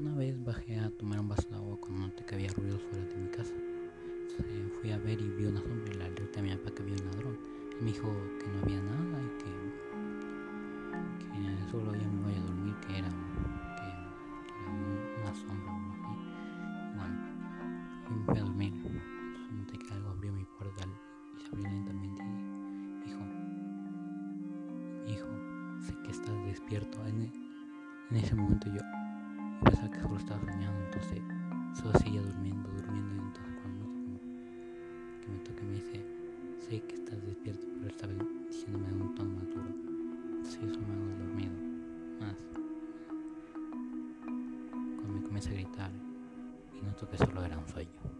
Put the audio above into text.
Una vez bajé a tomar un vaso de agua cuando noté que había ruidos fuera de mi casa. Entonces fui a ver y vi una sombra y le alerté a mi papá que había un ladrón. Me dijo que no había nada y que, que solo ya me vaya a dormir, que era, una sombra o algo así. Bueno, me fui a dormir. Entonces noté que algo abrió mi puerta y se abrió lentamente y dijo, hijo, sé que estás despierto. En ese momento yo pensaba que solo estaba soñando, entonces solo seguía durmiendo, durmiendo, y entonces cuando que me toque me dice, sé que estás despierto, pero estaba diciéndome de un tono más duro, entonces yo solo dormido, más. Cuando me comienza a gritar y noto que solo era un sueño.